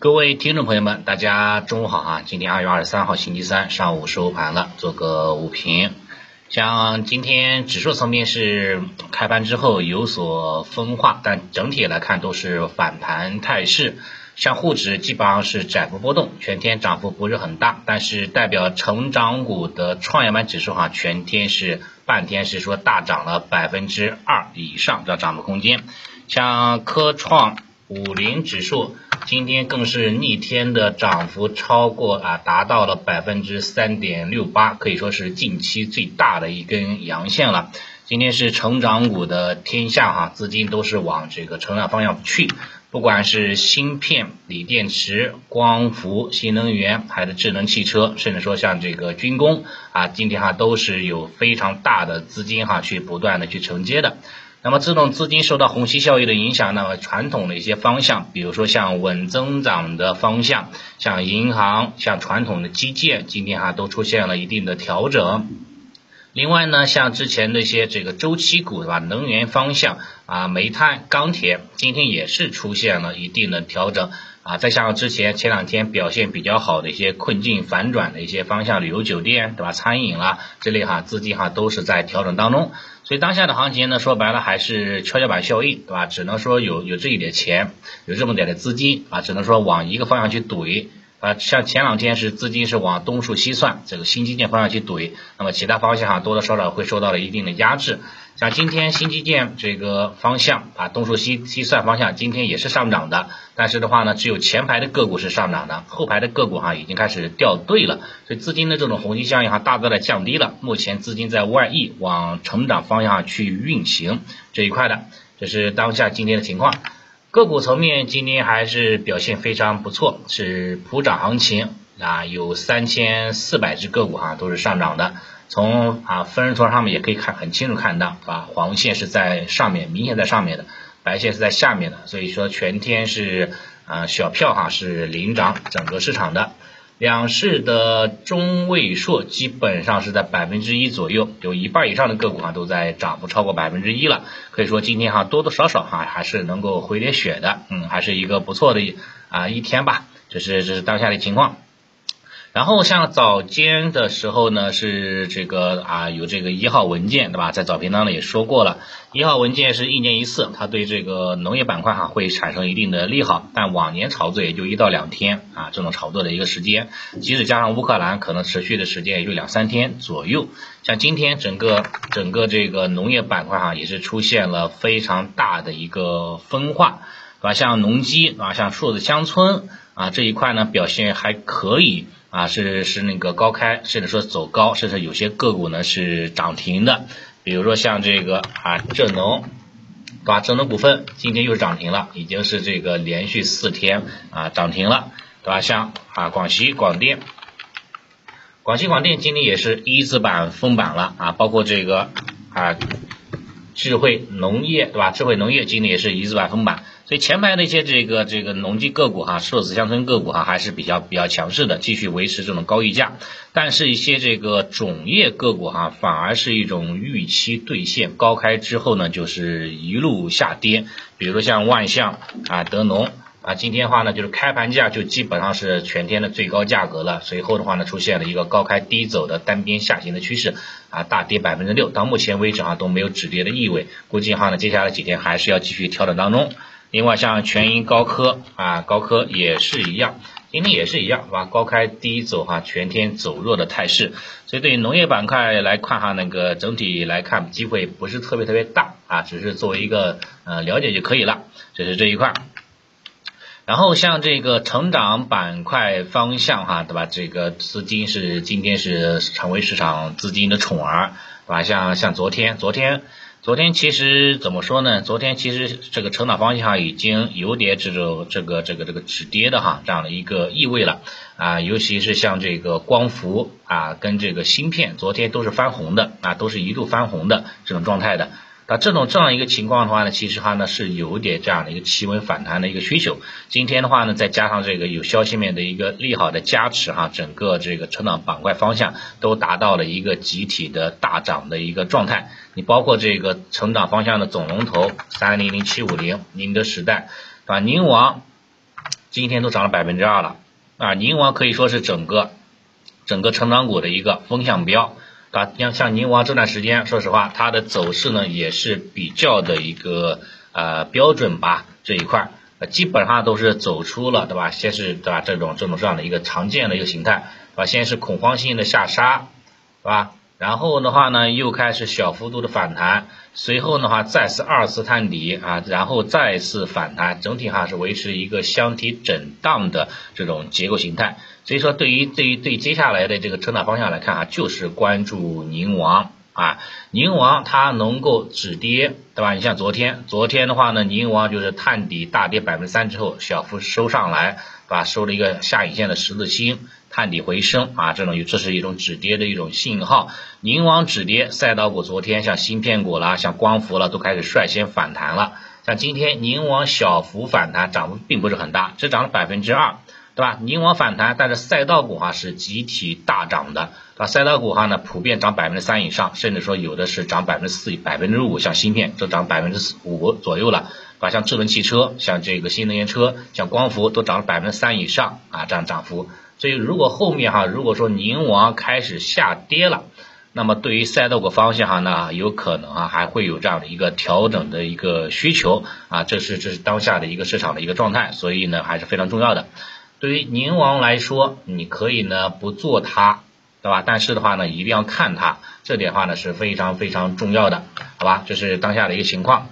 各位听众朋友们，大家中午好啊！今天二月二十三号星期三上午收盘了，做个午评。像今天指数层面是开盘之后有所分化，但整体来看都是反弹态势。像沪指基本上是窄幅波动，全天涨幅不是很大，但是代表成长股的创业板指数哈，全天是半天是说大涨了百分之二以上的涨幅空间。像科创五零指数。今天更是逆天的涨幅超过啊，达到了百分之三点六八，可以说是近期最大的一根阳线了。今天是成长股的天下哈，资金都是往这个成长方向去，不管是芯片、锂电池、光伏、新能源，还是智能汽车，甚至说像这个军工啊，今天哈都是有非常大的资金哈去不断的去承接的。那么这种资金受到虹吸效应的影响，那么传统的一些方向，比如说像稳增长的方向，像银行、像传统的基建，今天哈都出现了一定的调整。另外呢，像之前那些这个周期股是吧，能源方向啊，煤炭、钢铁，今天也是出现了一定的调整。啊，再像之前前两天表现比较好的一些困境反转的一些方向，旅游酒店对吧，餐饮啦之类哈，资金哈都是在调整当中，所以当下的行情呢，说白了还是跷跷板效应对吧？只能说有有这一点钱，有这么点的资金啊，只能说往一个方向去怼。啊，像前两天是资金是往东数西算这个新基建方向去怼，那么其他方向哈多多少少会受到了一定的压制。像今天新基建这个方向啊，东数西西算方向今天也是上涨的，但是的话呢，只有前排的个股是上涨的，后排的个股哈已经开始掉队了，所以资金的这种虹吸效应哈大大的降低了。目前资金在外溢往成长方向去运行这一块的，这是当下今天的情况。个股层面今天还是表现非常不错，是普涨行情啊，有三千四百只个股哈都是上涨的。从啊分时图上面也可以看很清楚看到啊，黄线是在上面，明显在上面的，白线是在下面的，所以说全天是啊小票哈是领涨整个市场的。两市的中位数基本上是在百分之一左右，有一半以上的个股哈都在涨幅超过百分之一了，可以说今天哈多多少少哈还是能够回点血的，嗯，还是一个不错的啊一天吧，这是这是当下的情况。然后像早间的时候呢，是这个啊有这个一号文件对吧？在早评当中也说过了，一号文件是一年一次，它对这个农业板块哈会产生一定的利好，但往年炒作也就一到两天啊这种炒作的一个时间，即使加上乌克兰，可能持续的时间也就两三天左右。像今天整个整个这个农业板块哈也是出现了非常大的一个分化，对吧？像农机啊，像数字乡村啊这一块呢表现还可以。啊，是是那个高开，甚至说走高，甚至有些个股呢是涨停的，比如说像这个啊浙农，对吧？浙农股份今天又涨停了，已经是这个连续四天啊涨停了，对吧？像啊广西广电，广西广电今天也是一字板封板了啊，包括这个啊智慧农业，对吧？智慧农业今年也是一字板封板。所以前排那些这个这个农机个股哈，数字乡村个股哈还是比较比较强势的，继续维持这种高溢价。但是，一些这个种业个股哈，反而是一种预期兑现，高开之后呢，就是一路下跌。比如说像万象啊、德农啊，今天的话呢，就是开盘价就基本上是全天的最高价格了。随后的话呢，出现了一个高开低走的单边下行的趋势啊，大跌百分之六。到目前为止啊，都没有止跌的意味。估计哈呢，接下来几天还是要继续调整当中。另外像全银高科啊，高科也是一样，今天也是一样，是吧？高开低走哈，全天走弱的态势，所以对于农业板块来看哈，那个整体来看机会不是特别特别大啊，只是作为一个呃了解就可以了，这是这一块。然后像这个成长板块方向哈，对吧？这个资金是今天是成为市场资金的宠儿，对吧？像像昨天，昨天。昨天其实怎么说呢？昨天其实这个成长方向已经有点这种这个这个这个止跌的哈这样的一个意味了啊，尤其是像这个光伏啊跟这个芯片，昨天都是翻红的啊，都是一度翻红的这种状态的。那这种这样一个情况的话呢，其实话呢是有点这样的一个企稳反弹的一个需求。今天的话呢，再加上这个有消息面的一个利好的加持哈，整个这个成长板块方向都达到了一个集体的大涨的一个状态。你包括这个成长方向的总龙头三零零七五零宁德时代，啊？宁王今天都涨了百分之二了啊！宁王可以说是整个整个成长股的一个风向标啊。像像宁王这段时间，说实话，它的走势呢也是比较的一个呃标准吧，这一块基本上都是走出了对吧？先是对吧这种这种这样的一个常见的一个形态，对吧？先是恐慌性的下杀，对吧？然后的话呢，又开始小幅度的反弹，随后的话再次二次探底啊，然后再次反弹，整体哈是维持一个箱体震荡的这种结构形态。所以说，对于对于对接下来的这个成长方向来看啊，就是关注宁王啊，宁王它能够止跌，对吧？你像昨天，昨天的话呢，宁王就是探底大跌百分之三之后，小幅收上来，对吧？收了一个下影线的十字星。探底回升啊，这种这是一种止跌的一种信号。宁王止跌，赛道股昨天像芯片股啦，像光伏了，都开始率先反弹了。像今天宁王小幅反弹，涨幅并不是很大，只涨了百分之二，对吧？宁王反弹，但是赛道股哈是集体大涨的，对吧？赛道股哈呢普遍涨百分之三以上，甚至说有的是涨百分之四、百分之五，像芯片都涨百分之五左右了，对吧？像智能汽车、像这个新能源车、像光伏都涨了百分之三以上啊，这样涨幅。所以，如果后面哈，如果说宁王开始下跌了，那么对于赛道股方向哈，那有可能啊，还会有这样的一个调整的一个需求啊，这是这是当下的一个市场的一个状态，所以呢还是非常重要的。对于宁王来说，你可以呢不做它，对吧？但是的话呢，一定要看它，这点话呢是非常非常重要的，好吧？这是当下的一个情况。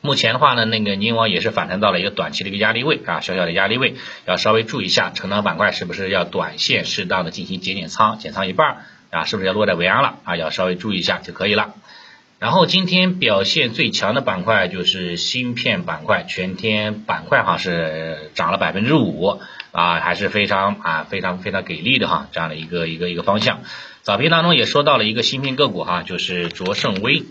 目前的话呢，那个宁王也是反弹到了一个短期的一个压力位啊，小小的压力位，要稍微注意一下，成长板块是不是要短线适当的进行减减仓，减仓一半啊，是不是要落袋为安了啊？要稍微注意一下就可以了。然后今天表现最强的板块就是芯片板块，全天板块哈是涨了百分之五啊，还是非常啊非常非常给力的哈，这样的一个一个一个方向。早评当中也说到了一个芯片个股哈，就是卓胜微。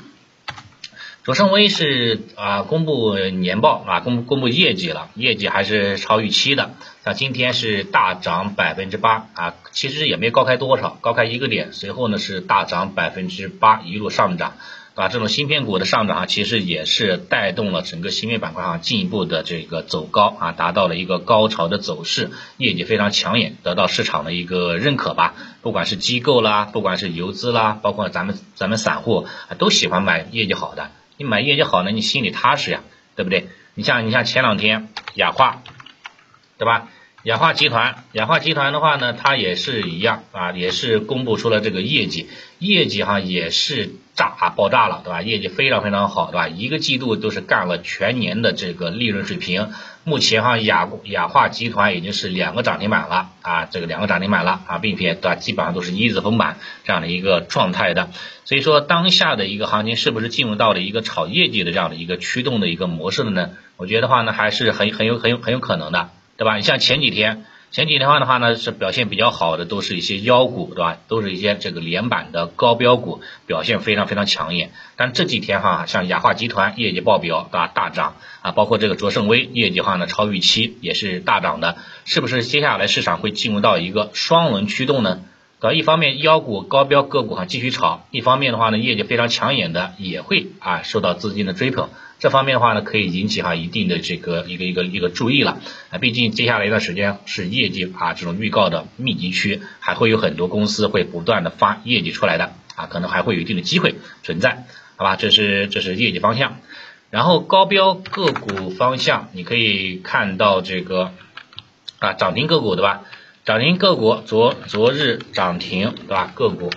卓胜微是啊，公布年报啊，公公布业绩了，业绩还是超预期的。像今天是大涨百分之八啊，其实也没高开多少，高开一个点，随后呢是大涨百分之八，一路上涨，啊，这种芯片股的上涨啊，其实也是带动了整个芯片板块啊进一步的这个走高啊，达到了一个高潮的走势，业绩非常抢眼，得到市场的一个认可吧。不管是机构啦，不管是游资啦，包括咱们咱们散户都喜欢买业绩好的。你买业绩好呢，你心里踏实呀，对不对？你像你像前两天雅化，对吧？氧化集团，氧化集团的话呢，它也是一样啊，也是公布出了这个业绩，业绩哈也是炸爆炸了，对吧？业绩非常非常好，对吧？一个季度都是干了全年的这个利润水平。目前哈雅雅化集团已经是两个涨停板了啊，这个两个涨停板了啊，并且对吧，基本上都是一字封板这样的一个状态的，所以说当下的一个行情是不是进入到了一个炒业绩的这样的一个驱动的一个模式了呢？我觉得话呢还是很很有很有很有可能的，对吧？你像前几天。前几天的话呢，是表现比较好的，都是一些妖股，对吧？都是一些这个连板的高标股，表现非常非常抢眼。但这几天哈，像雅化集团业绩爆表，对吧？大涨啊，包括这个卓胜威业绩的话呢超预期，也是大涨的。是不是接下来市场会进入到一个双轮驱动呢？对吧？一方面妖股高标个股哈继续炒，一方面的话呢，业绩非常抢眼的也会啊受到资金的追捧。这方面的话呢，可以引起哈一定的这个一个一个一个注意了啊，毕竟接下来一段时间是业绩啊这种预告的密集区，还会有很多公司会不断的发业绩出来的啊，可能还会有一定的机会存在，好吧？这是这是业绩方向，然后高标个股方向，你可以看到这个啊涨停个股对吧？涨停个股昨昨日涨停对吧？个股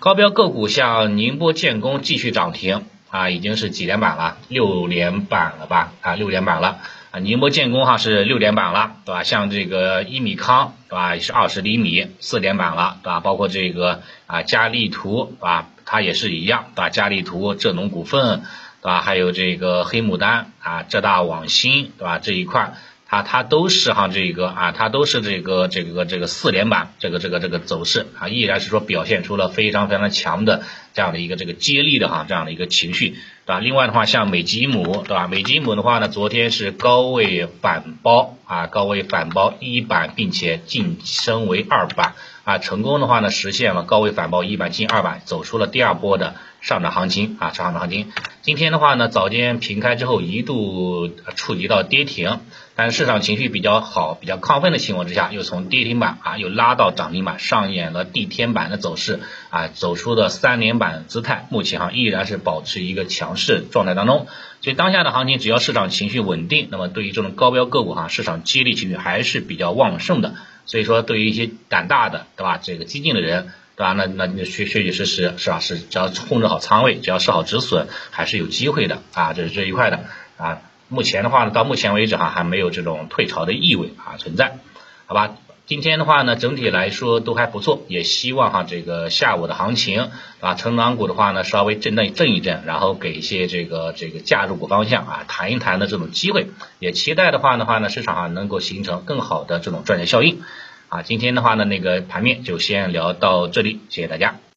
高标个股像宁波建工继续涨停。啊，已经是几连板了，六连板了吧？啊，六连板了啊！宁波建工哈是六连板了，对吧？像这个一米康，对吧？也是二十厘米，四连板了，对吧？包括这个啊佳利图，对吧？它也是一样，对吧？佳利图、浙农股份，对吧？还有这个黑牡丹啊，浙大网新，对吧？这一块。啊，它都是哈这个啊，它都是这个这个这个四连板，这个这个这个走势啊，依然是说表现出了非常非常强的这样的一个这个接力的哈这样的一个情绪，对吧？另外的话，像美吉姆，对吧？美吉姆的话呢，昨天是高位反包啊，高位反包一板，并且晋升为二板啊，成功的话呢，实现了高位反包一板进二板，走出了第二波的上涨行情啊，上涨行情。今天的话呢，早间平开之后一度触及到跌停。但是市场情绪比较好、比较亢奋的情况之下，又从跌停板啊又拉到涨停板，上演了地天板的走势啊，走出的三连板姿态，目前哈依然是保持一个强势状态当中。所以当下的行情，只要市场情绪稳定，那么对于这种高标个股哈，市场激励情绪还是比较旺盛的。所以说，对于一些胆大的，对吧？这个激进的人，对吧？那那你确确确实实是吧？是只要控制好仓位，只要设好止损，还是有机会的啊！这是这一块的啊。目前的话呢，到目前为止哈，还没有这种退潮的意味啊存在，好吧？今天的话呢，整体来说都还不错，也希望哈这个下午的行情啊，成长股的话呢，稍微震荡震一震，然后给一些这个这个价入股方向啊，谈一谈的这种机会，也期待的话的话呢，市场啊能够形成更好的这种赚钱效应啊。今天的话呢，那个盘面就先聊到这里，谢谢大家。